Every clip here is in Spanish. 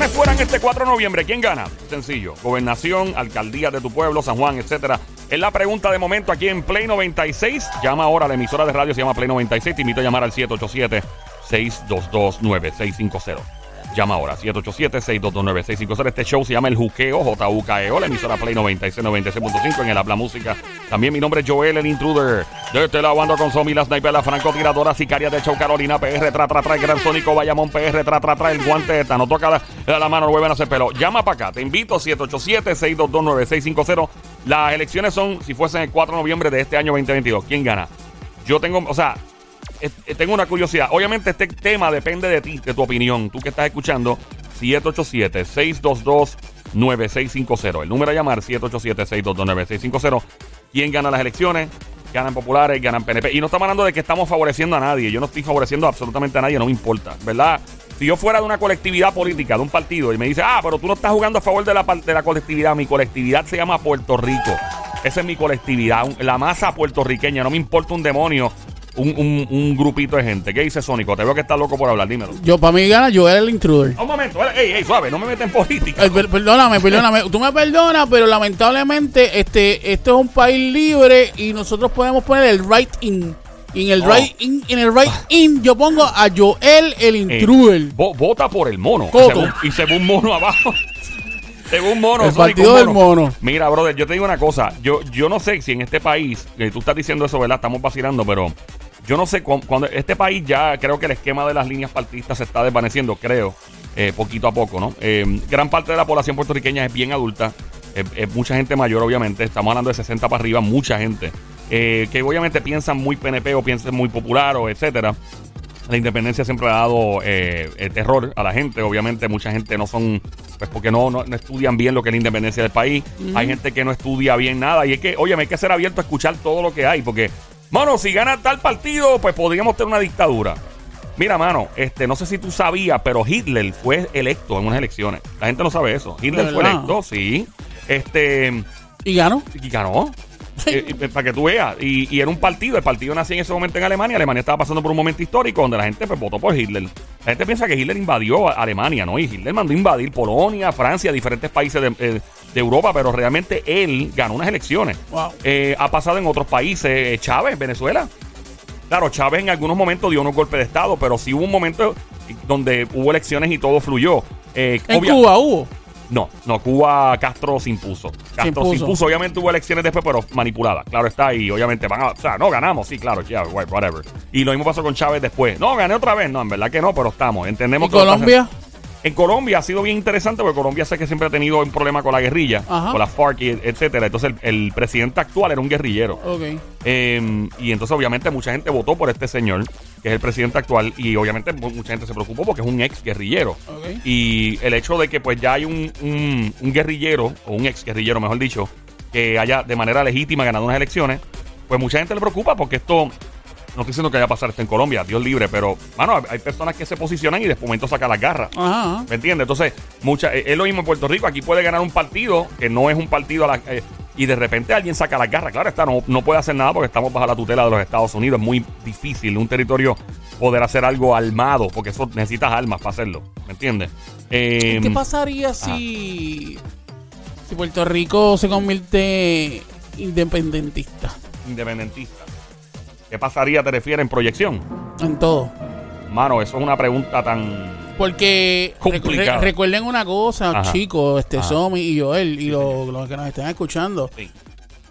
fueran este 4 de noviembre, ¿quién gana? Sencillo. Gobernación, alcaldía de tu pueblo, San Juan, etcétera. Es la pregunta de momento aquí en Play 96. Llama ahora, la emisora de radio se llama Play 96. Te invito a llamar al 787-622-9650. Llama ahora, 787-622-9650. Este show se llama El Juqueo, J-U-K-E-O, la emisora Play 96, 96.5 en el Habla Música. También mi nombre es Joel, el intruder. Desde la banda con Somi, la sniper, la francotiradora, sicaria de show, Carolina, PR, tra, tra, tra, el gran sónico, Bayamón, PR, tra, tra, tra, el guante, no toca la, la mano, no vuelven a hacer pelo. Llama para acá, te invito, 787-622-9650. Las elecciones son, si fuesen el 4 de noviembre de este año 2022. ¿Quién gana? Yo tengo, o sea, eh, eh, tengo una curiosidad. Obviamente este tema depende de ti, de tu opinión. Tú que estás escuchando, 787-622-9650. El número a llamar, 787-622-9650. ¿Quién gana las elecciones? Ganan populares, ganan PNP. Y no estamos hablando de que estamos favoreciendo a nadie. Yo no estoy favoreciendo absolutamente a nadie, no me importa, ¿verdad? Si yo fuera de una colectividad política, de un partido, y me dice, ah, pero tú no estás jugando a favor de la, de la colectividad, mi colectividad se llama Puerto Rico. Esa es mi colectividad, la masa puertorriqueña. No me importa un demonio un, un, un, grupito de gente. ¿Qué dice Sónico? Te veo que estás loco por hablar, dímelo. Yo, para mí gana era el intruder. Un momento, ey, ey, suave, no me metas en política. perdóname, perdóname. Tú me perdonas, pero lamentablemente este, esto es un país libre y nosotros podemos poner el right in. Y en el oh. right in, en el right in yo pongo a Joel el intruder. vota por el mono. Y se, ve un mono abajo. Según mono. El partido del mono. Mira, brother, yo te digo una cosa. Yo, yo no sé si en este país, que tú estás diciendo eso, ¿verdad? Estamos vacilando, pero yo no sé cuando este país ya creo que el esquema de las líneas partidistas se está desvaneciendo, creo, eh, poquito a poco, ¿no? Eh, gran parte de la población puertorriqueña es bien adulta, es mucha gente mayor, obviamente, estamos hablando de 60 para arriba, mucha gente, eh, que obviamente piensan muy PNP o piensan muy popular o etcétera. La independencia siempre ha dado terror a la gente. Obviamente, mucha gente no son, pues porque no, no, estudian bien lo que es la independencia del país. Hay gente que no estudia bien nada. Y es que, oye, hay que ser abierto a escuchar todo lo que hay, porque Mano, si gana tal partido, pues podríamos tener una dictadura. Mira, mano, este, no sé si tú sabías, pero Hitler fue electo en unas elecciones. La gente no sabe eso. Hitler fue electo, sí. Este. ¿Y ganó? Y ganó. Eh, eh, para que tú veas. Y, era un partido. El partido nació en ese momento en Alemania. Alemania estaba pasando por un momento histórico donde la gente pues, votó por Hitler. La gente piensa que Hitler invadió Alemania, ¿no? Y Hitler mandó invadir Polonia, Francia, diferentes países de, eh, de Europa, pero realmente él ganó unas elecciones. Eh, ha pasado en otros países. Chávez, Venezuela. Claro, Chávez en algunos momentos dio unos golpes de Estado, pero sí hubo un momento donde hubo elecciones y todo fluyó. ¿En Cuba hubo? No, no, Cuba Castro se impuso. Castro se impuso. Obviamente hubo elecciones después, pero manipuladas. Claro está, y obviamente van a. O sea, no ganamos, sí, claro, yeah, whatever. Y lo mismo pasó con Chávez después. No, gané otra vez. No, en verdad que no, pero estamos. Entendemos ¿Y Colombia? En Colombia ha sido bien interesante porque Colombia sé que siempre ha tenido un problema con la guerrilla, con la FARC, etcétera. Entonces el, presidente actual era un guerrillero. Em, y entonces obviamente mucha gente votó por este señor, que es el presidente actual, y obviamente mucha gente se preocupó porque es un ex guerrillero. Y el hecho de que pues ya hay un, un guerrillero, o un ex guerrillero mejor dicho, que haya de manera legítima ganado unas elecciones, pues mucha gente le preocupa porque esto no estoy diciendo que vaya a pasar esto en Colombia, Dios libre, pero, mano, hay personas que se posicionan y de momento sacan las garras. ¿Me entiendes? Entonces, mucha, eh, es lo mismo en Puerto Rico. Aquí puede ganar un partido que no es un partido a la, eh, y de repente alguien saca las garras. Claro, está, no, no puede hacer nada porque estamos bajo la tutela de los Estados Unidos. Es muy difícil un territorio poder hacer algo armado, porque eso necesitas armas para hacerlo. ¿Me entiendes? ¿Qué em, pasaría si, si Puerto Rico se convierte independentista? Independentista. ¿Qué pasaría, te refieres, en proyección? En todo. Mano, eso es una pregunta tan. Porque recuerden una cosa, chicos, este Somi y Joel y los, que nos están escuchando.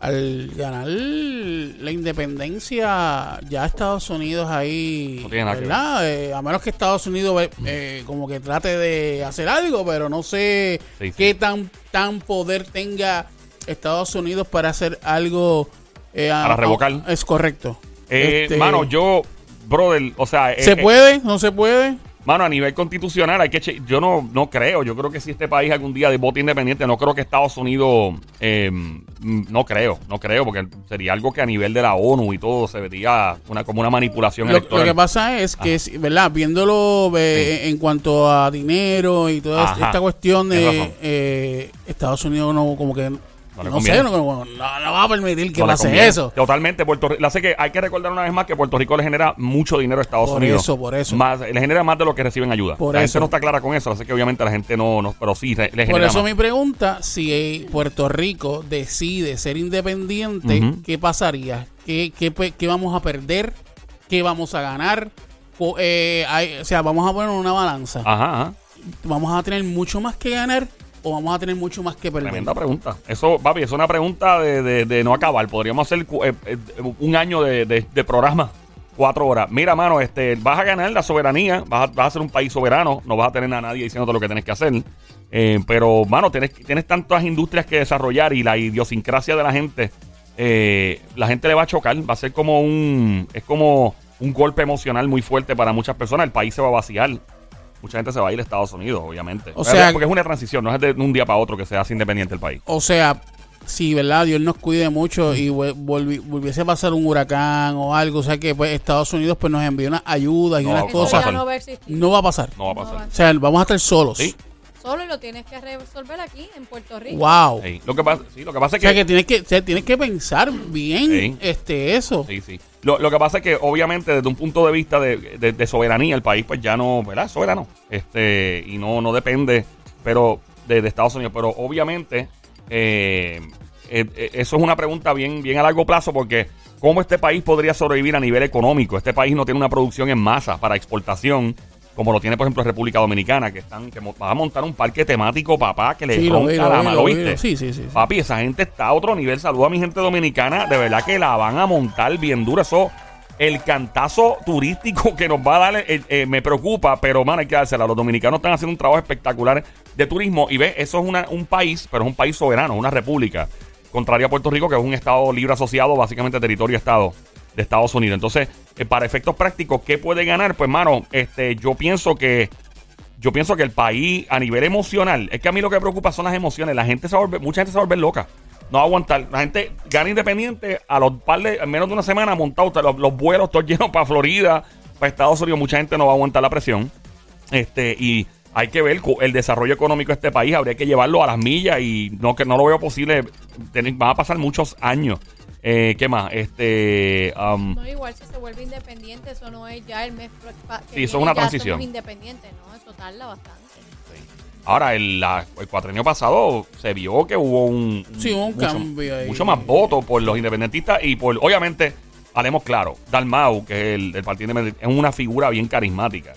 Al ganar la independencia, ya Estados Unidos ahí, ¿verdad? Eh, a menos que Estados Unidos eh, como que trate de hacer algo, pero no sé qué tan, tan poder tenga Estados Unidos para hacer algo. Eh, para revocar. es correcto. Eh, este, mano, yo, brother, o sea... ¿Se eh, puede? ¿No se puede? Mano, a nivel constitucional hay que... Yo no, no creo. Yo creo que si este país algún día de voto independiente, no creo que Estados Unidos... Em, no creo, no creo, porque sería algo que a nivel de la ONU y todo se vería una, como una manipulación lo, electoral. Lo que pasa es que, ¿verdad? Viéndolo en cuanto a dinero y toda esta cuestión de... Eh, Estados Unidos no como que No, sé, no, va a permitir que pase eso. Totalmente. Puerto Rico, sé que hay que recordar una vez más que Puerto Rico le genera mucho dinero a Estados Unidos. Por eso, por eso. Más, le genera más de lo que reciben ayuda. Por la eso. gente no está clara con eso. Así que obviamente la gente no, no pero sí le, genera Por eso mi pregunta, si Puerto Rico decide ser independiente, ¿qué pasaría? ¿Qué, qué, ¿Qué vamos a perder? ¿Qué vamos a ganar? Eh, o sea, vamos a poner una balanza. Ajá, Vamos a tener mucho más que ganar o vamos a tener mucho más que perder? Tremenda pregunta. Eso, papi, es una pregunta de, no acabar. Podríamos hacer eh, eh, un año de, programa, cuatro horas. Mira, mano, este, vas a ganar la soberanía, vas a, vas ser un país soberano, no vas a tener a nadie diciéndote lo que tienes que hacer. Eh, pero, mano, tienes, tienes tantas industrias que desarrollar y la idiosincrasia de la gente, la gente le va a chocar, va a ser como un, es como un golpe emocional muy fuerte para muchas personas. El país se va a vaciar mucha gente se va a ir a Estados Unidos, obviamente. O sea, porque es una transición, no es de un día para otro que se hace independiente el país. O sea, si, ¿verdad? Dios nos cuide mucho y volviese a pasar un huracán o algo, o sea que pues Estados Unidos pues nos envió unas ayudas y unas cosas. No va a pasar. No va a pasar. O sea, vamos a estar solos. Sí solo y lo tienes que resolver aquí en Puerto Rico. Wow. lo que pasa, sí, lo que pasa es que, o sea, que tienes que tienes que pensar bien este eso. Sí, sí. Lo, lo, que pasa es que obviamente desde un punto de vista de, de, soberanía el país pues ya no, ¿verdad? Soberano. Este y no no depende, pero de, Estados Unidos, pero obviamente eh, eh, eh, eso es una pregunta bien bien a largo plazo porque ¿Cómo este país podría sobrevivir a nivel económico? Este país no tiene una producción en masa para exportación como lo tiene por ejemplo República Dominicana, que están que va a montar un parque temático, papá, que le sí, ronca la mano, ¿oíste? Sí, sí, sí, Papi, esa gente está a otro nivel. Saludo a mi gente dominicana, de verdad que la van a montar bien dura. Eso, el cantazo turístico que nos va a dar, eh, eh, me preocupa, pero man, hay que dársela. Los dominicanos están haciendo un trabajo espectacular de turismo y ve, eso es una, un país, pero es un país soberano, una república. Contrario a Puerto Rico, que es un estado libre asociado, básicamente territorio-estado de Estados Unidos. Entonces, eh, para efectos prácticos, ¿qué puede ganar? Pues, mano, este, yo pienso que yo pienso que el país a nivel emocional, es que a mí lo que me preocupa son las emociones. La gente se va mucha gente se va a volver loca. No va a aguantar. La gente gana independiente a los par de, en menos de una semana montado los, los vuelos todos llenos para Florida, para Estados Unidos. Mucha gente no va a aguantar la presión. Este, y hay que ver el desarrollo económico de este país. Habría que llevarlo a las millas y no que no lo veo posible. van a pasar muchos años eh, ¿Qué más? Este, um, no, igual si se vuelve independiente, eso no es ya el mes. Sí, eso es una transición. independiente, ¿no? Eso tarda bastante. Ahora, el, la, el cuatrenio pasado se vio que hubo un, sí, un mucho, cambio ahí. mucho más votos por los independentistas y por, obviamente, haremos claro, Dalmau, que es el, el Partido Independiente, es una figura bien carismática.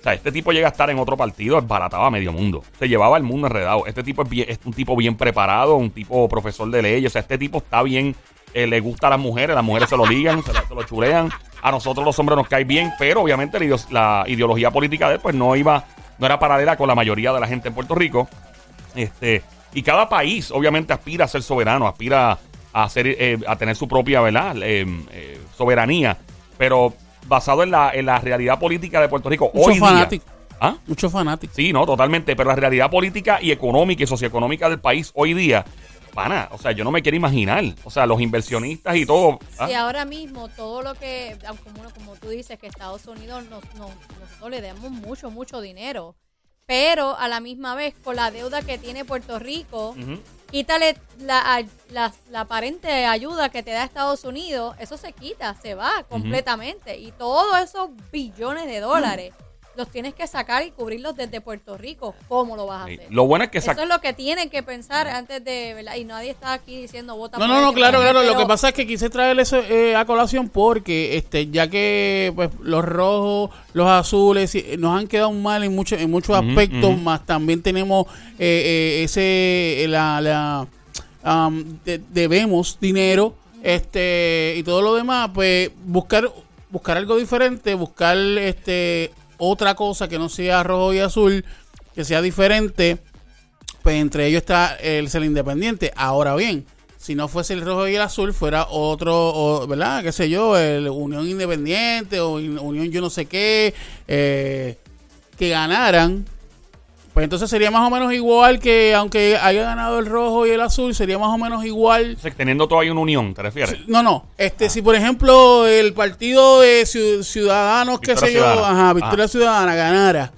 O sea, este tipo llega a estar en otro partido, es barataba a medio mundo. Se llevaba el mundo enredado. Este tipo es, es, un tipo bien preparado, un tipo profesor de leyes. O sea, este tipo está bien eh, le gusta a las mujeres, las mujeres se lo ligan, se, lo chulean. A nosotros los hombres nos cae bien, pero obviamente la, ideología política de él pues no iba, no era paralela con la mayoría de la gente en Puerto Rico. Este, y cada país obviamente aspira a ser soberano, aspira a ser, eh, a tener su propia, ¿verdad? Eh, soberanía. Pero basado en la, en la realidad política de Puerto Rico. Mucho hoy fanático. ¿Ah? Mucho fanático. Sí, no, totalmente. Pero la realidad política y económica y socioeconómica del país hoy día pana, o sea, yo no me quiero imaginar. O sea, los inversionistas y todo. ¿ah? Y ahora mismo todo lo que, como, como tú dices, que Estados Unidos nos, nosotros le damos mucho, mucho dinero. Pero a la misma vez, con la deuda que tiene Puerto Rico, quítale la, la, la, aparente ayuda que te da Estados Unidos, eso se quita, se va completamente. Y todos esos billones de dólares los tienes que sacar y cubrirlos desde Puerto Rico. ¿Cómo lo vas a hacer? Lo bueno es que Eso es lo que tienen que pensar antes de, ¿verdad? Y nadie está aquí diciendo vota No, no, no, este claro, claro. Lo que pasa es que quise traer eso eh, a colación porque, este, ya que pues los rojos, los azules nos han quedado mal en muchos en muchos aspectos, más también tenemos eh, eh, ese la, la debemos dinero, este y todo lo demás, pues buscar buscar algo diferente, buscar este otra cosa que no sea rojo y azul, que sea diferente, pues entre ellos está el ser independiente. Ahora bien, si no fuese el rojo y el azul, fuera otro, ¿verdad? ¿Qué sé yo? El Unión Independiente o Unión yo no sé qué, eh, que ganaran pues entonces sería más o menos igual que, aunque haya ganado el rojo y el azul, sería más o menos igual. teniendo todavía una unión, ¿te refieres? no, no. Este, ah. si por ejemplo el partido de Ciudadanos, qué sé yo, ajá, Victoria Ciudadana ganara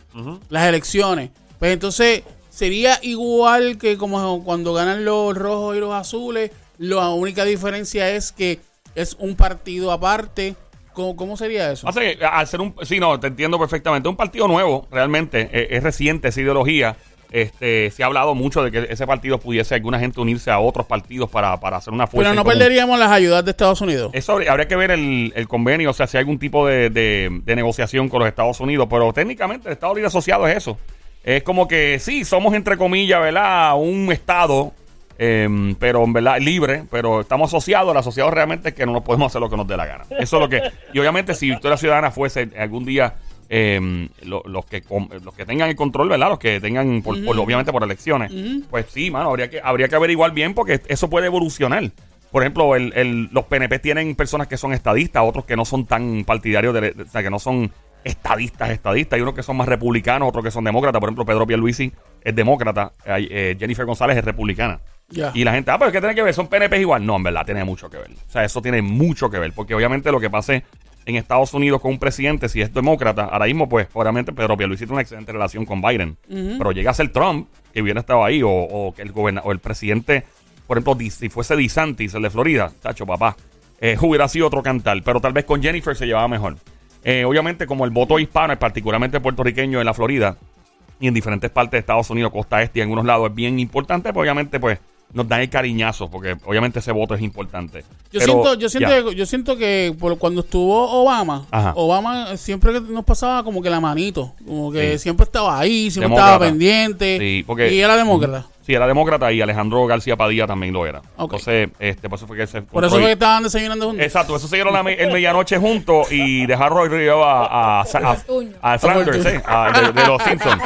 las elecciones, pues entonces sería igual que como cuando ganan los rojos y los azules. La única diferencia es que es un partido aparte. ¿Cómo, cómo sería eso? al ser un. Sí, no, te entiendo perfectamente. Un partido nuevo, realmente. Es, es reciente esa ideología. Este, se ha hablado mucho de que ese partido pudiese alguna gente unirse a otros partidos para, para hacer una fuerza. Pero no perderíamos las ayudas de Estados Unidos. Eso habría que ver el, convenio, o sea, si hay algún tipo de, de, negociación con los Estados Unidos. Pero técnicamente el Estado Libre Asociado es eso. Es como que sí, somos entre comillas, ¿verdad? Un Estado, em, pero en verdad libre, pero estamos asociados. El asociado realmente es que no nos podemos hacer lo que nos dé la gana. Eso es lo que. Y obviamente, si Victoria Ciudadana fuese algún día eh, los que los que tengan el control, ¿verdad? Los que tengan, por, obviamente por elecciones. Pues sí, mano, habría que, habría que averiguar bien porque eso puede evolucionar. Por ejemplo, el, los PNP tienen personas que son estadistas, otros que no son tan partidarios, de, o sea, que no son estadistas, estadistas. Hay unos que son más republicanos, otros que son demócratas. Por ejemplo, Pedro Pierluisi es demócrata, eh, Jennifer González es republicana. Y la gente, ah, pero ¿qué tiene que ver? ¿Son PNP igual? No, en verdad, tiene mucho que ver. O sea, eso tiene mucho que ver, porque obviamente lo que pase en Estados Unidos con un presidente, si es demócrata, ahora mismo, pues, obviamente, Pedro Pierluisi tiene una excelente relación con Biden. Pero llega a ser Trump, que hubiera estado ahí, o, que el gobernador, o el presidente, por ejemplo, si fuese DeSantis, el de Florida, tacho, papá, eh, hubiera sido otro cantar. Pero tal vez con Jennifer se llevaba mejor. Eh, obviamente, como el voto hispano, particularmente puertorriqueño en la Florida, y en diferentes partes de Estados Unidos, costa este y en algunos lados, es bien importante, pues obviamente, pues nos dan el cariñazo, porque obviamente ese voto es importante. Yo siento, yo siento, yo siento que cuando estuvo Obama, Obama siempre nos pasaba como que la manito, como que siempre estaba ahí, siempre estaba pendiente, y era demócrata. Sí, era demócrata y Alejandro García Padilla también lo era. Entonces, este, por eso fue que se. Por eso fue que estaban desayunando juntos. Exacto, eso se dieron la el medianoche juntos y dejaron Roy Río a, a, a, Flanders, ¿eh? de, los Simpsons.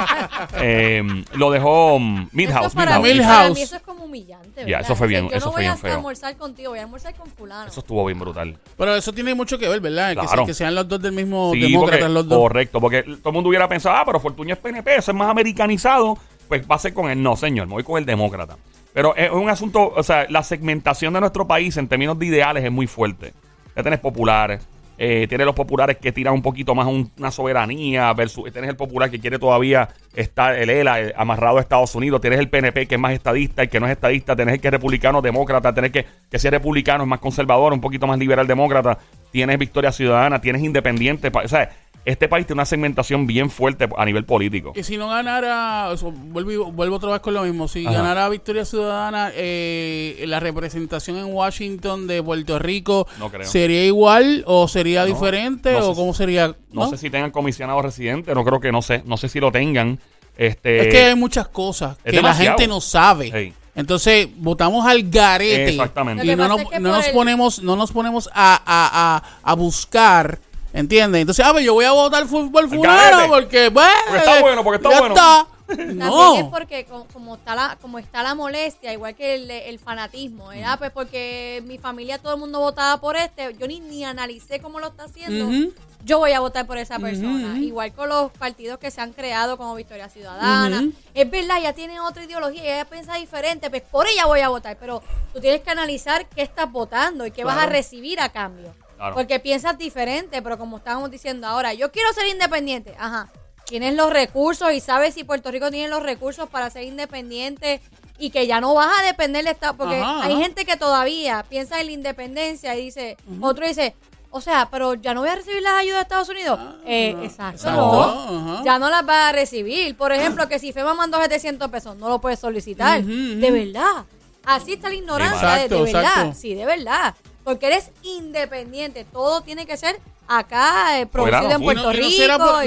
Eh, lo dejó um, Milhouse. Eso para, Milhouse. Mí, eso es como humillante. Ya, eso fue bien. yo eso no fue voy bien a almorzar contigo, voy a almorzar con Fulano. Eso estuvo bien brutal. Pero eso tiene mucho que ver, ¿verdad? Que, sean los dos del mismo demócrata, los dos. Correcto, porque todo el mundo hubiera pensado, ah, pero Fortuño es PNP, eso es más americanizado pues va a ser con él. No, señor, me voy con el demócrata. Pero es un asunto, o sea, la segmentación de nuestro país en términos de ideales es muy fuerte. Ya tenés populares, eh, tienes los populares que tiran un poquito más una soberanía, versus tienes el popular que quiere todavía estar el ELA amarrado a Estados Unidos, tienes el PNP que es más estadista, y que no es estadista, tienes el que es republicano demócrata, tienes que, que si es republicano es más conservador, un poquito más liberal demócrata, tienes Victoria Ciudadana, tienes independiente, o sea, este país tiene una segmentación bien fuerte a nivel político. Y si no ganara, vuelvo, vuelvo otra vez con lo mismo, si ganara Victoria Ciudadana, eh, la representación en Washington de Puerto Rico, ¿sería igual o sería diferente o cómo sería? ¿no? sé si tengan comisionado residente, no creo que, no sé, no sé si lo tengan. Este, es que hay muchas cosas que la gente no sabe. Entonces votamos al garete Exactamente. y no, nos, ponemos no nos ponemos a, a, a buscar ¿Entiendes? Entonces, a ah, ver, pues yo voy a votar por fulano porque, bueno, porque está bueno, porque está bueno. Está. No. También es porque como está la, como está la molestia, igual que el, el fanatismo, ¿verdad? Pues porque mi familia todo el mundo votaba por este, yo ni, ni analicé cómo lo está haciendo. Yo voy a votar por esa persona. Igual con los partidos que se han creado como Victoria Ciudadana. Es verdad, ella tiene otra ideología, ella piensa diferente, pues por ella voy a votar. Pero tú tienes que analizar qué estás votando y qué vas a recibir a cambio. Porque piensas diferente, pero como estábamos diciendo ahora, yo quiero ser independiente. Ajá. Tienes los recursos y sabes si Puerto Rico tiene los recursos para ser independiente y que ya no vas a depender del Estado. Porque hay gente que todavía piensa en la independencia y dice, otro dice, o sea, pero ya no voy a recibir las ayudas de Estados Unidos. Ah, eh, exacto. ya no las vas a recibir. Por ejemplo, que si FEMA mandó 700 pesos, no lo puedes solicitar. De verdad. Así está la ignorancia. de, verdad. Sí, de verdad porque eres independiente. Todo tiene que ser acá, eh, producido en Puerto Rico.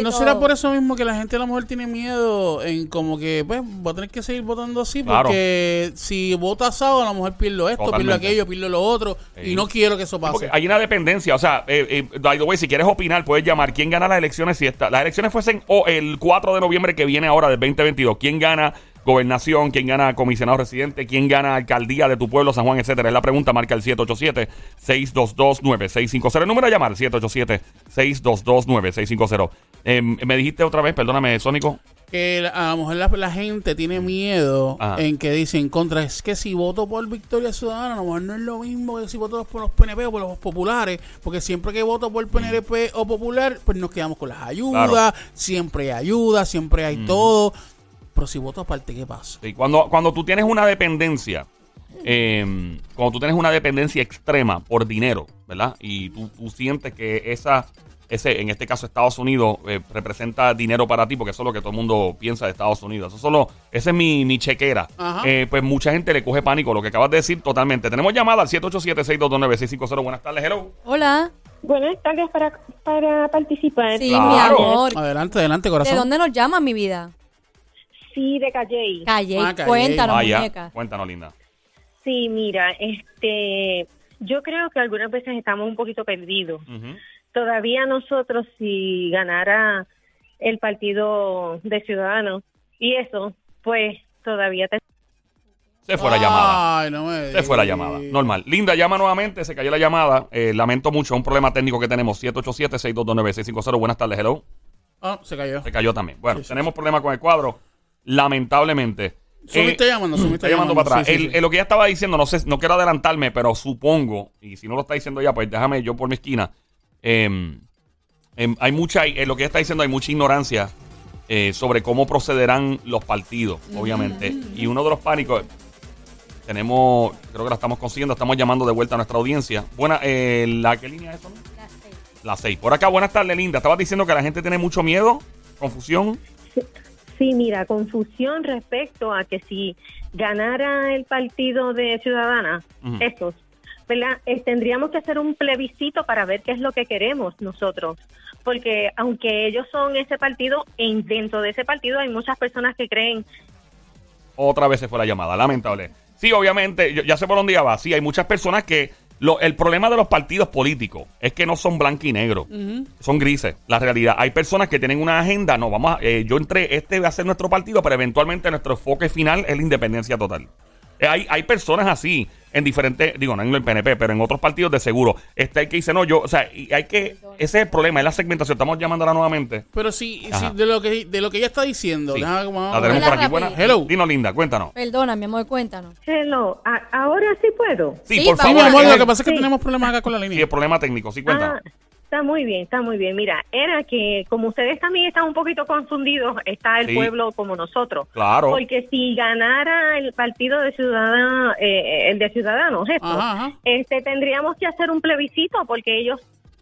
no, será por, eso mismo que la gente a lo mejor tiene miedo en como que, pues, voy a tener que seguir votando así, porque si vota asado, a lo mejor pierdo esto, pierdo aquello, pierdo lo otro, y no quiero que eso pase. hay una dependencia, o sea, eh, eh, si quieres opinar, puedes llamar. ¿Quién gana las elecciones si está? Las elecciones fuesen o el 4 de noviembre que viene ahora del 2022. ¿Quién gana gobernación, quién gana comisionado residente, quién gana alcaldía de tu pueblo, San Juan, etcétera. Es la pregunta, marca el 787-622-9650. El número a llamar, 787-622-9650. Em, me dijiste otra vez, perdóname, Sónico. Que a lo mejor la, gente tiene miedo en que dicen contra, es que si voto por Victoria Ciudadana, a lo mejor no es lo mismo que si voto por los PNP o por los populares, porque siempre que voto por PNP o popular, pues nos quedamos con las ayudas, siempre hay ayuda, siempre hay todo pero si voto aparte, ¿qué pasa? Sí, cuando, cuando tú tienes una dependencia, eh, cuando tú tienes una dependencia extrema por dinero, ¿verdad? Y tú, tú sientes que esa ese, en este caso Estados Unidos, eh, representa dinero para ti, porque eso es lo que todo el mundo piensa de Estados Unidos. Eso solo, esa es mi, mi chequera. Eh, pues mucha gente le coge pánico, lo que acabas de decir totalmente. Tenemos llamada al 787-622-9650. Buenas tardes, hello. Hola. Buenas tardes para, para participar. Sí, mi amor. Adelante, adelante, corazón. ¿De dónde nos llama mi vida? Sí, de Calle. Calle, ah, cuéntanos, muñeca. Cuéntanos, linda. Sí, mira, este, yo creo que algunas veces estamos un poquito perdidos todavía nosotros si ganara el partido de Ciudadanos y eso, pues todavía Se fue la llamada. se fue la llamada. Normal. Linda, llama nuevamente. Se cayó la llamada. Eh, lamento mucho. Un problema técnico que tenemos. 787-622-9650. Buenas tardes. Hello. Ah, se cayó. Se cayó también. Bueno, tenemos problemas con el cuadro. Lamentablemente. Sumi está llamando, Sumi está, llamando, para atrás. lo que ella estaba diciendo, no sé, no quiero adelantarme, pero supongo, y si no lo está diciendo ya, pues déjame yo por mi esquina. Em, em, hay mucha, en lo que ella está diciendo, hay mucha ignorancia eh, sobre cómo procederán los partidos, obviamente. Y uno de los pánicos, tenemos, creo que la estamos consiguiendo, estamos llamando de vuelta a nuestra audiencia. Buena, eh, ¿la qué línea es eso? La 6. La 6. Por acá, buenas tardes, Linda. Estabas diciendo que la gente tiene mucho miedo, confusión. Sí, mira, confusión respecto a que si ganara el partido de Ciudadana, estos eh, tendríamos que hacer un plebiscito para ver qué es lo que queremos nosotros. Porque aunque ellos son ese partido, en, dentro de ese partido hay muchas personas que creen. Otra vez se fue la llamada, lamentable. Sí, obviamente, ya sé por dónde va. Sí, hay muchas personas que. Lo, el problema de los partidos políticos es que no son blanco y negro, son grises. La realidad, hay personas que tienen una agenda. No, vamos a, eh, yo entré, este va a ser nuestro partido, pero eventualmente nuestro enfoque final es la independencia total. Eh, hay, hay personas así en diferentes, digo, no en el PNP, pero en otros partidos de seguro. Este hay que dice, no, yo, o sea, y hay que, ese es el problema, es la segmentación. Estamos llamándola nuevamente. Pero sí, de lo que de lo que ella está diciendo, la tenemos por aquí. Buena, hello. Dino linda, cuéntanos. Perdona, mi amor, cuéntanos. Hello, ahora sí puedo. Sí, por favor. mi amor, lo que pasa es que tenemos problemas acá con la línea. Sí, el problema técnico, sí, cuéntanos. Ah, Está muy bien, está muy bien. Mira, era que como ustedes también están un poquito confundidos, está el pueblo como nosotros. Claro. Porque si ganara el partido de Ciudadanos, eh, el de Ciudadanos, esto, este tendríamos que hacer un plebiscito porque ellos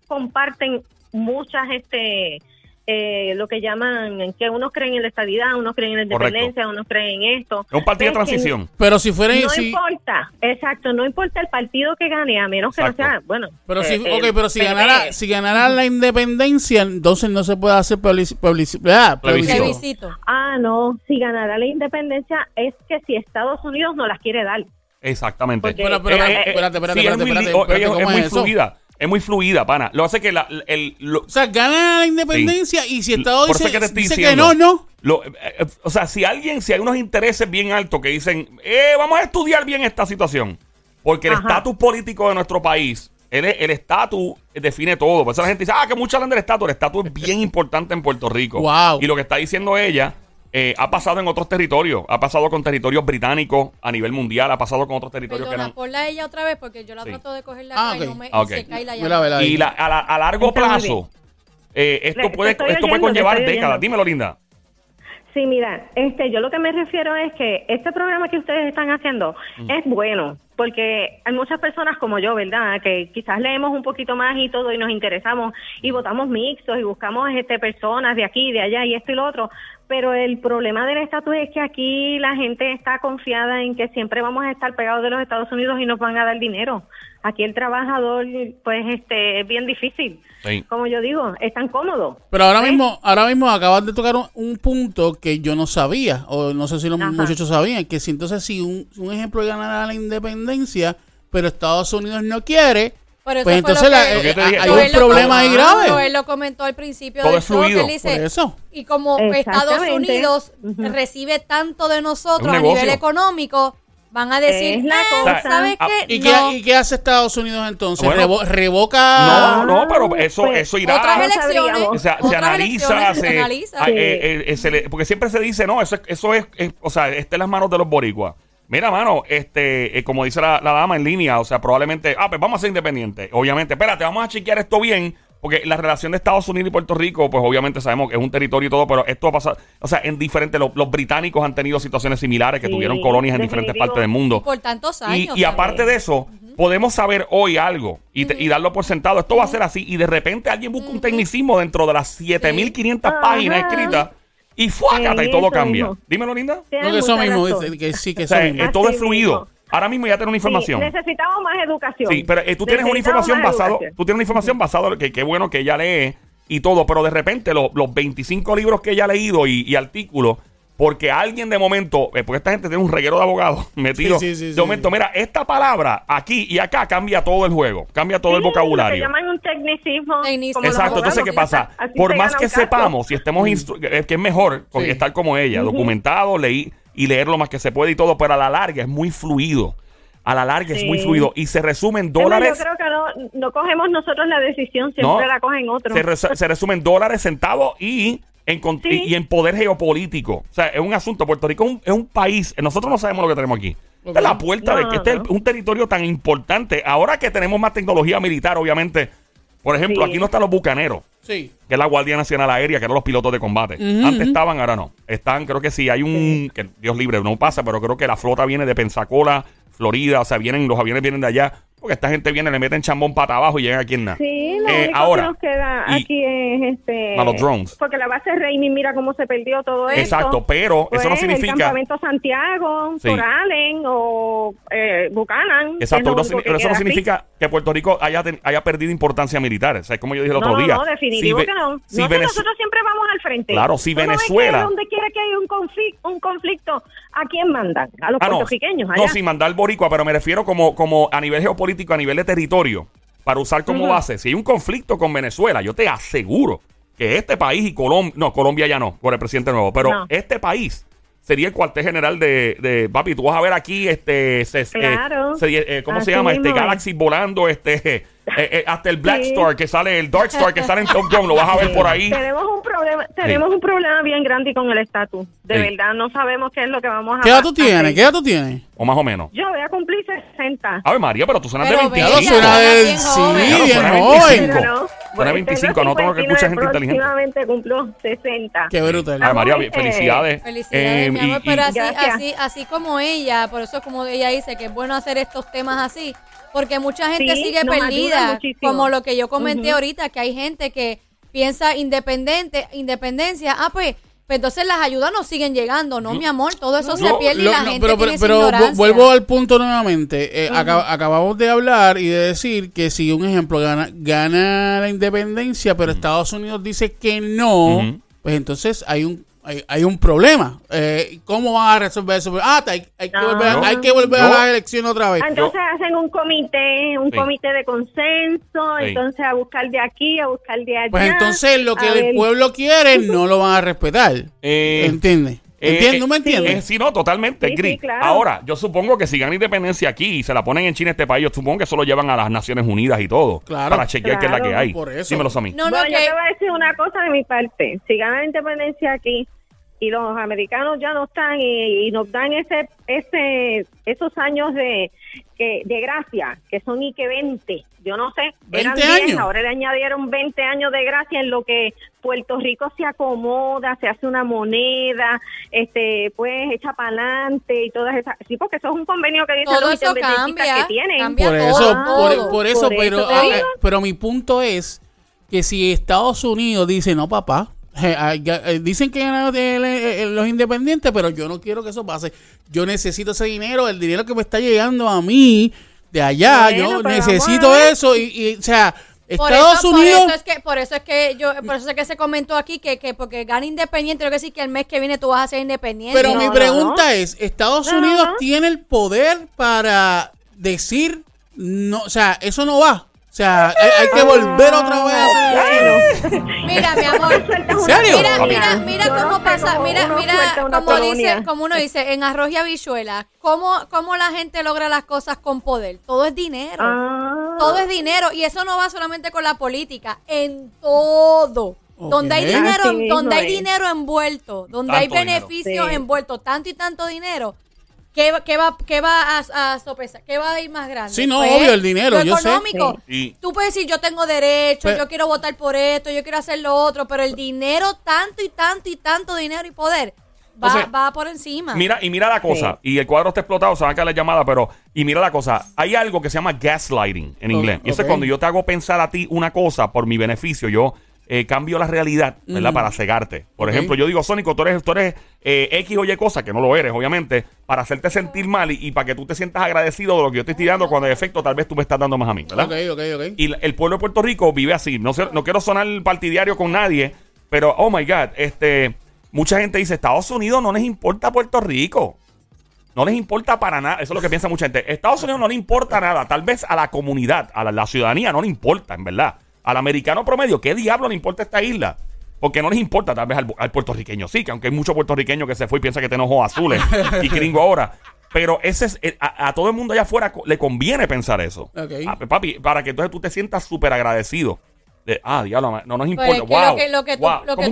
comparten muchas este eh, lo que llaman, que unos creen en la estabilidad, unos creen en la independencia, unos creen en esto. Es un partido de transición. Pero si fuera... No importa, exacto, no importa el partido que gane, a menos que no sea, bueno... Pero si, eh, okay, pero si ganara, si ganara la independencia, entonces no se puede hacer publicidad. Plebiscito. Ah, no, si ganara la independencia es que si Estados Unidos no las quiere dar. Exactamente. pero, pero, eh, espérate, espérate, espérate, espérate, es muy fluida. Es muy fluida, pana. Lo hace que la, el... o sea, gana la independencia y si Estados dice, que, dice que no, no. Eh, eh, o sea, si alguien, si hay unos intereses bien altos que dicen, eh, vamos a estudiar bien esta situación, porque el estatus político de nuestro país, el estatus define todo. Por eso la gente dice, ah, que mucho hablan del estatus. El estatus es bien importante en Puerto Rico. Wow. Y lo que está diciendo ella eh, ha pasado en otros territorios. Ha pasado con territorios británicos a nivel mundial. Ha pasado con otros territorios Perdona, que no. ponla ella otra vez porque yo la trato de coger la ah, y no me se cae la llamada. Y la, a, a, largo plazo, eh, esto, puede, esto puede conllevar décadas. Dímelo, Linda. Sí, mira, este, yo lo que me refiero es que este programa que ustedes están haciendo es bueno, porque hay muchas personas como yo, ¿verdad? Que quizás leemos un poquito más y todo y nos interesamos y votamos mixtos y buscamos este personas de aquí, de allá y esto y lo otro, pero el problema del estatus es que aquí la gente está confiada en que siempre vamos a estar pegados de los Estados Unidos y nos van a dar dinero. Aquí el trabajador, pues, este, es bien difícil. Como yo digo, es tan cómodo. Pero ahora mismo, ahora mismo acabas de tocar un, punto que yo no sabía, o no sé si los muchachos sabían, que si entonces si un, un ejemplo ganara la independencia, pero Estados Unidos no quiere, pues entonces hay un problema ahí grave. él lo comentó al principio del show, que él dice, eso. y como Estados Unidos recibe tanto de nosotros a nivel económico, van a decir, la cosa. ¿sabes ah, qué? ¿Y, qué, ¿Y, qué, hace Estados Unidos entonces? ¿Revoca? No, no, pero eso, pues, eso irá. Otras elecciones. O sea, se analiza, se, analiza. Ah, eh, eh, porque siempre se dice, no, eso, eso es, o sea, está en las manos de los boricuas. Mira, mano, este, eh, como dice la, dama en línea, o sea, probablemente, ah, pues vamos a ser independientes. Obviamente, espérate, vamos a chequear esto bien, porque la relación de Estados Unidos y Puerto Rico, pues obviamente sabemos que es un territorio y todo, pero esto ha pasado, o sea, en diferentes, los, británicos han tenido situaciones similares, que tuvieron colonias en diferentes partes del mundo. Por tantos años. Y, aparte de eso, podemos saber hoy algo y, darlo por sentado. Esto va a ser así, y de repente alguien busca un tecnicismo dentro de las 7500 páginas escritas. Y fuácata, y todo cambia. Dímelo, Linda. No, que eso mismo, que sí, que todo es fluido. Ahora mismo ya tengo una información. necesitamos más educación. Sí, pero eh, tú tienes una información basada, tú tienes una información basada que qué bueno que ella lee y todo, pero de repente los 25 libros que ella ha leído y, artículos porque alguien de momento, eh, porque esta gente tiene un reguero de abogados metido. de momento, mira, esta palabra aquí y acá cambia todo el juego, cambia todo el vocabulario. Se llaman un tecnicismo. Exacto, entonces, ¿qué pasa? Por más que sepamos, si estemos, que es mejor estar como ella, documentado, leí y leer lo más que se puede y todo, pero a la larga es muy fluido. A la larga es muy fluido y se resumen dólares. yo creo que no, cogemos nosotros la decisión, siempre la cogen otros. Se, resumen dólares, centavos y en, y, en poder geopolítico. O sea, es un asunto. Puerto Rico es un, país. Nosotros no sabemos lo que tenemos aquí. Es la puerta de que este es un territorio tan importante. Ahora que tenemos más tecnología militar, obviamente. Por ejemplo, aquí no están los bucaneros. Sí. Que es la Guardia Nacional Aérea, que eran los pilotos de combate. Antes estaban, ahora no. Están, creo que sí, hay un. Que Dios libre, no pasa, pero creo que la flota viene de Pensacola, Florida. O sea, vienen, los aviones vienen de allá. Porque esta gente viene, le meten chambón pata abajo y llegan aquí en nada. Sí, lo eh, ahora, que nos queda aquí es este. A los drones. Porque la base Raimi, mira cómo se perdió todo eso. Exacto, pero eso no significa. El campamento Santiago, sí. Allen o eh, Buchanan. Exacto, pero eso no significa que Puerto Rico haya, haya perdido importancia militar. O sea, como yo dije el otro día. No, definitivo que no. Si nosotros siempre vamos al frente. Claro, si Venezuela. donde quiera que haya un conflicto, un conflicto, ¿a quién mandan? A los ah, puertorriqueños. No, sin mandar boricua, pero me refiero como, como a nivel geopolítico, a nivel de territorio, para usar como base. Si hay un conflicto con Venezuela, yo te aseguro que este país y Colombia, no, Colombia ya no, por el presidente nuevo, pero este país sería el cuartel general de, de papi. Tú vas a ver aquí, este, eh, claro. Eh, ¿cómo se llama? Este Galaxy volando, este, eh, hasta el Black Star que sale, el Dark Star que sale en Top Gun, lo vas a ver por ahí. Tenemos un problema, tenemos un problema bien grande con el estatus. De verdad, no sabemos qué es lo que vamos a ¿Qué edad tú tienes? ¿Qué edad tú tienes? O más o menos. Yo voy a cumplir 60. A ver, María, pero tú suenas de 25. Suena de... Sí, bien joven. Suena 25, no tengo que escuchar gente inteligente. Últimamente cumplo 60. Qué brutal. Ay, María, felicidades. Felicidades, eh, mi amor, pero así, así, así como ella, por eso como ella dice que es bueno hacer estos temas así, porque mucha gente sigue perdida, como lo que yo comenté ahorita, que hay gente que piensa independiente, independencia, ah, pues pues entonces las ayudas no siguen llegando, ¿no, mi amor? Todo eso se pierde y la gente pero, tiene pero, vuelvo al punto nuevamente. Eh, acabamos de hablar y de decir que si un ejemplo gana, gana la independencia, pero Estados Unidos dice que no, pues entonces hay un hay, un problema. Eh, ¿Cómo van a resolver eso? Ah, hay, que volver, a, hay que volver a la elección otra vez. Entonces hacen un comité, un comité de consenso, entonces a buscar de aquí, a buscar de allá. Pues entonces lo que el pueblo quiere no lo van a respetar. Eh, ¿Entiendes? Eh, ¿No me entiendes? sí, no, totalmente. Ahora, yo supongo que si ganan independencia aquí y se la ponen en China este país, yo supongo que eso lo llevan a las Naciones Unidas y todo. Claro. Para chequear qué es la que hay. Por eso. Dímelo a mí. No, no, yo te voy a decir una cosa de mi parte. Si ganan independencia aquí, y los americanos ya no están y, nos dan ese ese esos años de que de gracia que son y que 20 yo no sé eran 10 ahora le añadieron 20 años de gracia en lo que Puerto Rico se acomoda se hace una moneda este pues echa para adelante y todas esas sí porque eso es un convenio que dice los eso cambia, que tienen. por eso por, eso, pero ah, pero mi punto es que si Estados Unidos dice no papá dicen que ganan eh, los independientes, pero yo no quiero que eso pase. Yo necesito ese dinero, el dinero que me está llegando a mí de allá. yo necesito eso y, o sea, Estados Unidos. Por eso es que, por eso es que yo, por eso es que se comentó aquí que, que porque gana independiente, lo que decir que el mes que viene tú vas a ser independiente. Pero mi pregunta es, Estados Unidos tiene el poder para decir no, o sea, eso no va. O sea, hay, que volver otra vez a Mira, mi amor. ¿En serio? Mira, mira, mira cómo pasa. Mira, mira, como dice, como uno dice, en arroz y habichuela, ¿cómo, cómo la gente logra las cosas con poder? Todo es dinero. Ah. Todo es dinero. Y eso no va solamente con la política, en todo. Donde hay dinero, donde hay dinero envuelto, donde hay beneficios envueltos, tanto y tanto dinero, ¿Qué, qué va, qué va a, a sopesar? ¿Qué va a ir más grande? Sí, no, pues, obvio, el dinero, yo económico. Sé. Tú puedes decir, yo tengo derecho, yo quiero votar por esto, yo quiero hacer lo otro, pero el dinero, tanto y tanto y tanto dinero y poder, va, va por encima. Mira, y mira la cosa, y el cuadro está explotado, se va a caer la llamada, pero, y mira la cosa, hay algo que se llama gaslighting en inglés. y eso es cuando yo te hago pensar a ti una cosa por mi beneficio, yo eh, cambio la realidad, ¿verdad? Para cegarte. Por ejemplo, yo digo, Sónico, tú eres, tú eres eh, X o Y cosa, que no lo eres, obviamente, para hacerte sentir mal y, para que tú te sientas agradecido de lo que yo te estoy dando, cuando en efecto tal vez tú me estás dando más a mí, ¿verdad? Ok, ok, ok. Y el pueblo de Puerto Rico vive así. No, sé, no quiero sonar partidario con nadie, pero, oh my God, este, mucha gente dice, Estados Unidos no les importa Puerto Rico. No les importa para nada. Eso es lo que piensa mucha gente. Estados Unidos no le importa nada. Tal vez a la comunidad, a la ciudadanía no le importa, en verdad al americano promedio, ¿qué diablo le importa esta isla? Porque no les importa tal vez al, puertorriqueño, sí, que aunque hay muchos puertorriqueños que se fue y piensa que tenemos ojos azules y gringo ahora. Pero ese es, eh, a, todo el mundo allá afuera le conviene pensar eso. Ah, papi, para que entonces tú te sientas súper agradecido ah, diablo, no nos importa. wow, lo que, lo que tú, lo que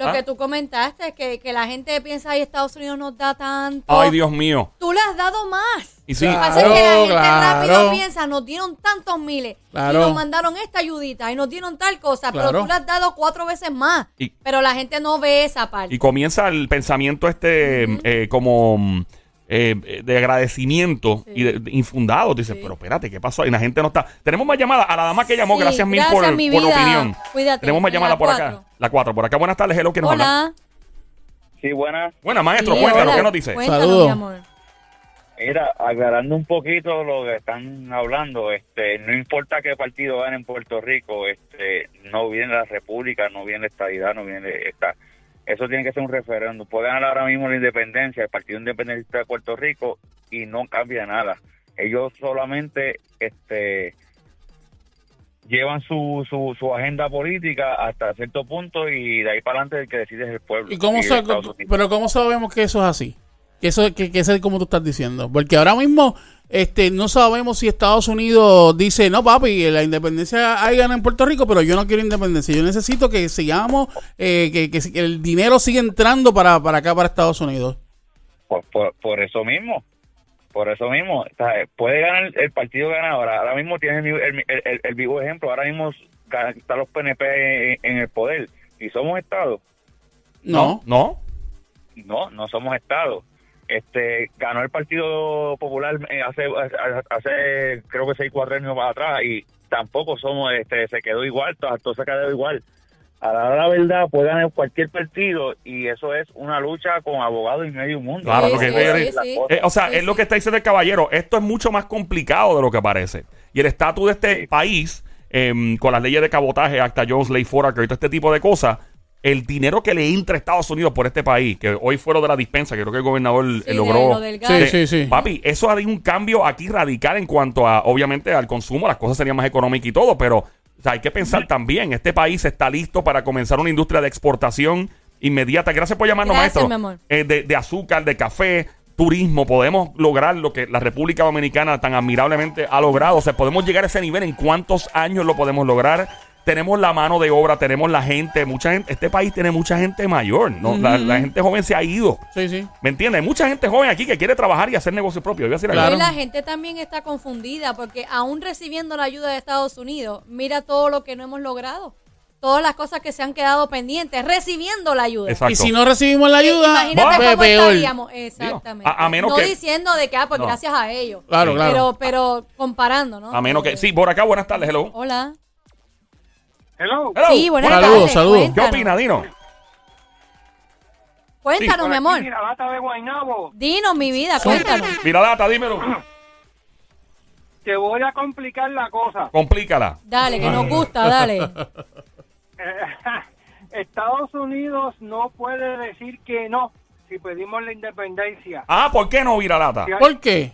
¿ah? que tú comentaste es que, que, la gente piensa, ay, Estados Unidos nos da tanto. Ay, Dios mío. Tú le has dado más. Y sí. Lo que pasa es que la gente rápido piensa, nos dieron tantos miles. Y nos mandaron esta ayudita y nos dieron tal cosa, pero tú le has dado cuatro veces más. pero la gente no ve esa parte. Y comienza el pensamiento este eh, como eh, de agradecimiento y de, infundado. Dice, pero espérate, ¿qué pasó? Y la gente no está. Tenemos más llamadas a la dama que llamó. gracias mil por, por la opinión. Cuídate. Tenemos más llamadas por acá. La cuatro por acá. Buenas tardes, hello, ¿quién nos habla? Sí, buenas. Buenas, maestro, cuéntanos, ¿qué nos dice? Saludos. Mira, aclarando un poquito lo que están hablando, este, no importa qué partido gane en Puerto Rico, este, no viene la República, no viene la estadidad, no viene esta eso tiene que ser un referéndum. Puede ganar ahora mismo la independencia, el Partido Independiente de Puerto Rico, y no cambia nada. Ellos solamente este llevan su, su, su agenda política hasta cierto punto y de ahí para adelante el que decide es el pueblo. ¿Y cómo pero cómo sabemos que eso es así? Que eso que, que eso es como tú estás diciendo. Porque ahora mismo este no sabemos si Estados Unidos dice, no papi, la independencia hay gana en Puerto Rico, pero yo no quiero independencia. Yo necesito que sigamos, eh, que, que, el dinero siga entrando para, para acá, para Estados Unidos. Por, por, eso mismo. Por eso mismo. puede ganar el partido ganador. Ahora mismo tienes el, el, el, vivo ejemplo. Ahora mismo están los PNP en, el poder. ¿Y somos Estado? No. No. No, no somos Estado este ganó el Partido Popular eh, hace hace creo que seis cuatro años para atrás y tampoco somos este se quedó igual todo se quedó igual. A la, la verdad puede ganar cualquier partido y eso es una lucha con abogados y medio mundo. Claro porque eh, o sea es lo que está diciendo el caballero esto es mucho más complicado de lo que parece. Y el estatus de este país em, con las leyes de cabotaje acta Jones ley Foraker y todo este tipo de cosas el dinero que le entra a Estados Unidos por este país, que hoy fueron de la dispensa, que creo que el gobernador logró. sí, sí, sí. Papi, eso ha un cambio aquí radical en cuanto a, obviamente, al consumo. Las cosas serían más económicas y todo, pero hay que pensar también, este país está listo para comenzar una industria de exportación inmediata. Gracias por llamarnos, maestro. Eh, de, de azúcar, de café, turismo, podemos lograr lo que la República Dominicana tan admirablemente ha logrado. O sea, podemos llegar a ese nivel. ¿En cuántos años lo podemos lograr? Tenemos la mano de obra, tenemos la gente, mucha gente, este país tiene mucha gente mayor, ¿no? la, gente joven se ha ido. Sí, sí. ¿Me entiendes? Hay mucha gente joven aquí que quiere trabajar y hacer negocio propio. Voy a la gente también está confundida porque aún recibiendo la ayuda de Estados Unidos, mira todo lo que no hemos logrado. Todas las cosas que se han quedado pendientes, recibiendo la ayuda. Y si no recibimos la ayuda, imagínate cómo estaríamos. Exactamente. A, menos no diciendo de que, ah, pues gracias a ellos. Claro, claro. Pero, pero comparando, ¿no? A menos que. Sí, por acá, buenas tardes, hello. Hola. Hello. Sí, buenas tardes. Saludos, saludos. ¿Qué opina, Dino? Cuéntanos, mi amor. Mira, de Guaynabo. Dinos, mi vida, cuéntanos. Mira, data, dímelo. Te voy a complicar la cosa. Complícala. Dale, que nos gusta, dale. Estados Unidos no puede decir que no si pedimos la independencia. Ah, ¿por qué no, Viralata? ¿Por qué?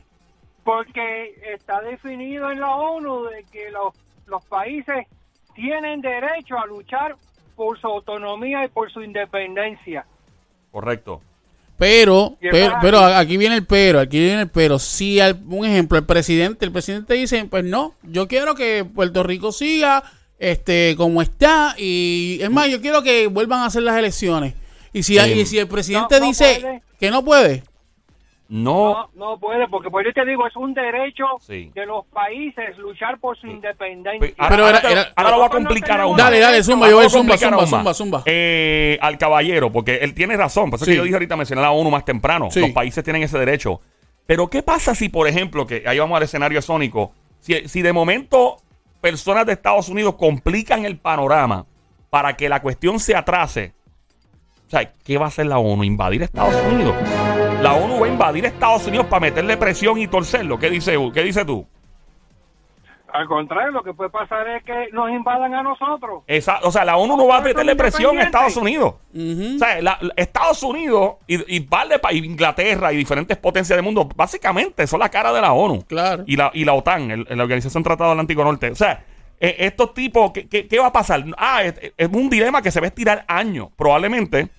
Porque está definido en la ONU de que los, los países tienen derecho a luchar por su autonomía y por su independencia. Correcto. Pero, pero, aquí viene el pero, aquí viene el pero. Si, un ejemplo, el presidente, el presidente dice, pues no, yo quiero que Puerto Rico siga este como está y es más, yo quiero que vuelvan a hacer las elecciones. Y si, si el presidente dice que no puede. No, no, puede, porque por eso te digo, es un derecho de los países luchar por su independencia. Pero ahora, lo va a complicar aún Dale, dale, zumba, yo voy zumba, zumba, zumba, zumba. Eh, al caballero, porque él tiene razón. Por eso que yo dije ahorita, mencioné a la ONU más temprano. Los países tienen ese derecho. Pero, ¿qué pasa si, por ejemplo, que ahí vamos al escenario sónico, si, si de momento personas de Estados Unidos complican el panorama para que la cuestión se atrase? O sea, ¿qué va a hacer la ONU? ¿Invadir Estados Unidos? La ONU va a invadir Estados Unidos para meterle presión y torcerlo. ¿Qué dice, qué dice tú? Al contrario, lo que puede pasar es que nos invadan a nosotros. O sea, la ONU no va a meterle presión a Estados Unidos. O sea, Estados Unidos y, y, Inglaterra y diferentes potencias del mundo, básicamente son la cara de la ONU. Claro. Y la, y la OTAN, la Organización Tratado Atlántico Norte. O sea, eh, estos tipos, ¿qué, ¿qué, va a pasar? Ah, es, es un dilema que se va a estirar años, probablemente.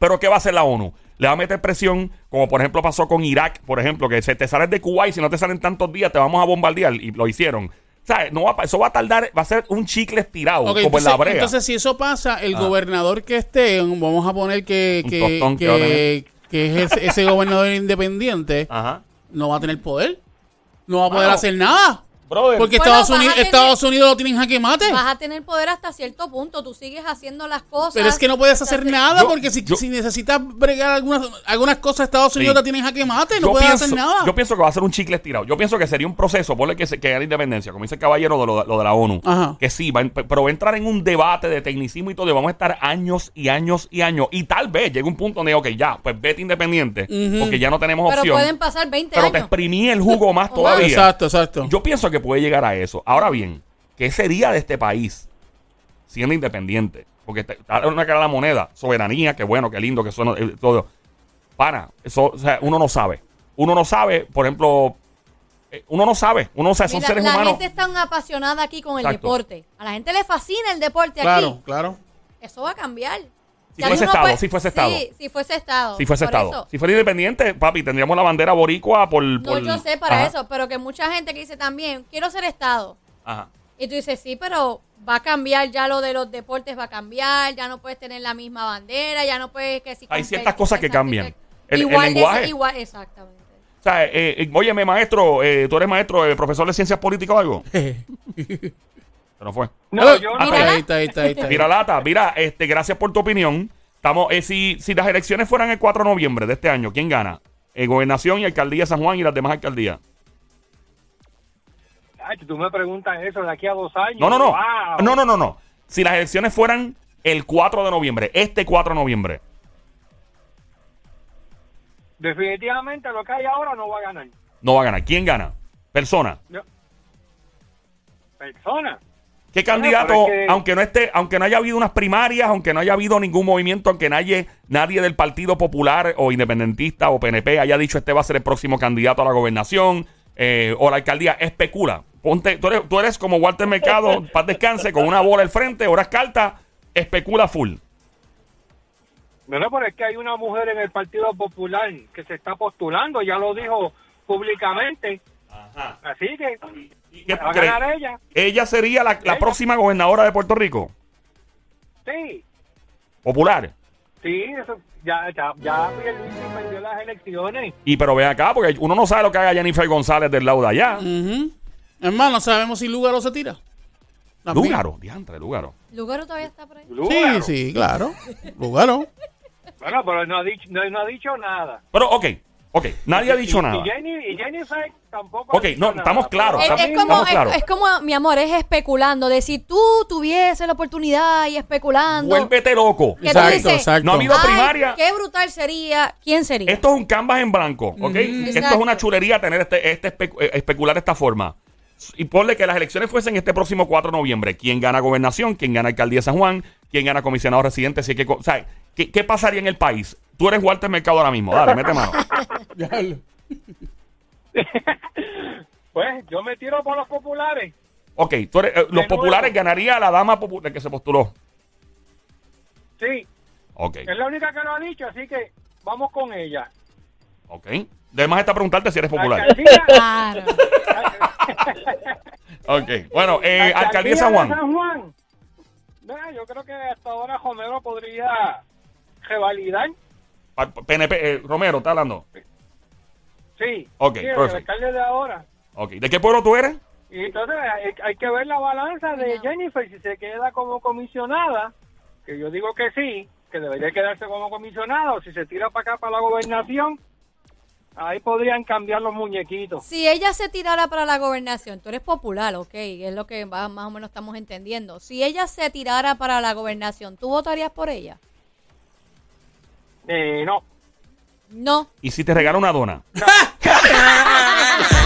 Pero ¿qué va a hacer la ONU? Le va a meter presión, como por ejemplo pasó con Irak, por ejemplo, que se te sales de Kuwait, si no te salen tantos días, te vamos a bombardear, y lo hicieron. O sea, no va, eso va a tardar, va a ser un chicle estirado, como entonces, en la brea. Entonces, si eso pasa, el ah. gobernador que esté, vamos a poner que, que, que, es ese, gobernador independiente, no va a tener poder. No va a poder hacer nada. Porque Estados, Unidos, Estados Unidos lo tienen jaque mate. Vas a tener poder hasta cierto punto. Tú sigues haciendo las cosas. Pero es que no puedes hacer nada porque si, si, necesitas bregar algunas, algunas cosas, Estados Unidos la tienen jaque mate. No puedes hacer nada. Yo pienso que va a ser un chicle estirado. Yo pienso que sería un proceso, por que, que haya la independencia, como dice el caballero de lo, de la ONU. Que sí, va, pero va a entrar en un debate de tecnicismo y todo. Y vamos a estar años y años y años. Y tal vez llegue un punto donde, ok, ya, pues vete independiente. Porque ya no tenemos opción. Pero pueden pasar 20 años. Pero te exprimí el jugo más todavía. Exacto, exacto. Yo pienso que puede llegar a eso. Ahora bien, ¿qué sería de este país siendo independiente? Porque está una cara la moneda, soberanía, qué bueno, qué lindo, que suena eh, todo. Para, eso, o sea, uno no sabe. Uno no sabe, por ejemplo, eh, uno no sabe, uno no sabe, son seres humanos. La gente está tan apasionada aquí con el deporte. A la gente le fascina el deporte aquí. Claro, claro. Eso va a cambiar. Si fuese estado, si fuese estado. Sí, si fuese estado. Si fuese estado. Si fuera independiente, papi, tendríamos la bandera boricua por... No, yo sé para eso, pero que mucha gente que dice también, quiero ser estado. Ajá. Y tú dices, sí, pero va a cambiar ya lo de los deportes, va a cambiar, ya no puedes tener la misma bandera, ya no puedes que si... Hay ciertas cosas que cambian. El, igual, lenguaje. igual, exactamente. O sea, eh, eh, óyeme, maestro, eh, tú eres maestro, eh, profesor de ciencias políticas o algo. no fue. No, yo no. Mira, ahí está, ahí está, Mira, Lata, mira, este, gracias por tu opinión. Estamos, si, si las elecciones fueran el 4 de noviembre de este año, ¿quién gana? gobernación y alcaldía de San Juan y las demás alcaldías tú me preguntas eso de aquí a dos años. No, no, no. No, no, no, no. Si las elecciones fueran el 4 de noviembre, este 4 de noviembre. Definitivamente lo que hay ahora no va a ganar. No va a ganar. ¿Quién gana? Persona. Persona. ¿Qué candidato, aunque no esté, aunque no haya habido unas primarias, aunque no haya habido ningún movimiento, aunque nadie, nadie del Partido Popular o independentista o PNP haya dicho este va a ser el próximo candidato a la gobernación eh, o la alcaldía, especula? Ponte, tú eres, como Walter Mercado, paz descanse, con una bola al frente, horas carta, especula full. Bueno, pero es que hay una mujer en el Partido Popular que se está postulando, ya lo dijo públicamente. Ajá. Así que va a ganar ella. ¿Ella sería la, próxima gobernadora de Puerto Rico? Sí. ¿Popular? Sí, eso, ya, ya, ya perdió las elecciones. Y pero ve acá, porque uno no sabe lo que haga Jennifer González del lado de allá. Hermano, sabemos si Lugaro se tira. Lugaro, diantre, Lugaro. Lugaro todavía está por ahí. Sí, sí, claro. Lugaro. Bueno, pero no ha dicho, no, ha dicho nada. Pero, ok, ok, nadie ha dicho nada. Y, Jennifer tampoco. Ok, no, estamos claros. Es, como, es, como, mi amor, es especulando. De si tú tuviese la oportunidad y especulando. Vuélvete loco. Exacto, exacto. No ha habido primaria. Qué brutal sería. ¿Quién sería? Esto es un canvas en blanco, ¿ok? Esto es una chulería tener este, este eh, especular de esta forma y ponle que las elecciones fuesen este próximo 4 de noviembre. ¿Quién gana gobernación? ¿Quién gana alcaldía de San Juan? ¿Quién gana comisionado residente? Si que, o sea, ¿qué, pasaría en el país? Tú eres Walter Mercado ahora mismo. Dale, mete mano. pues yo me tiro por los populares. Ok, tú eres, eh, los populares ganaría la dama popular que se postuló. Sí. Ok. Es la única que lo ha dicho, así que vamos con ella. Ok. Además está preguntarte si eres popular. Claro. ok. Bueno, eh, alcaldía, San Juan. San Juan. yo creo que hasta ahora Romero podría revalidar. PNP, eh, Romero, ¿está hablando? Sí. Ok, sí, el alcalde de ahora. Ok. ¿De qué pueblo tú eres? Y entonces hay, que ver la balanza de Jennifer si se queda como comisionada, que yo digo que sí, que debería quedarse como comisionada, o si se tira para acá para la gobernación, ahí podrían cambiar los muñequitos. Si ella se tirara para la gobernación, tú eres popular, ok, es lo que más o menos estamos entendiendo. Si ella se tirara para la gobernación, ¿tú votarías por ella? Eh, no. No. ¿Y si te regala una dona?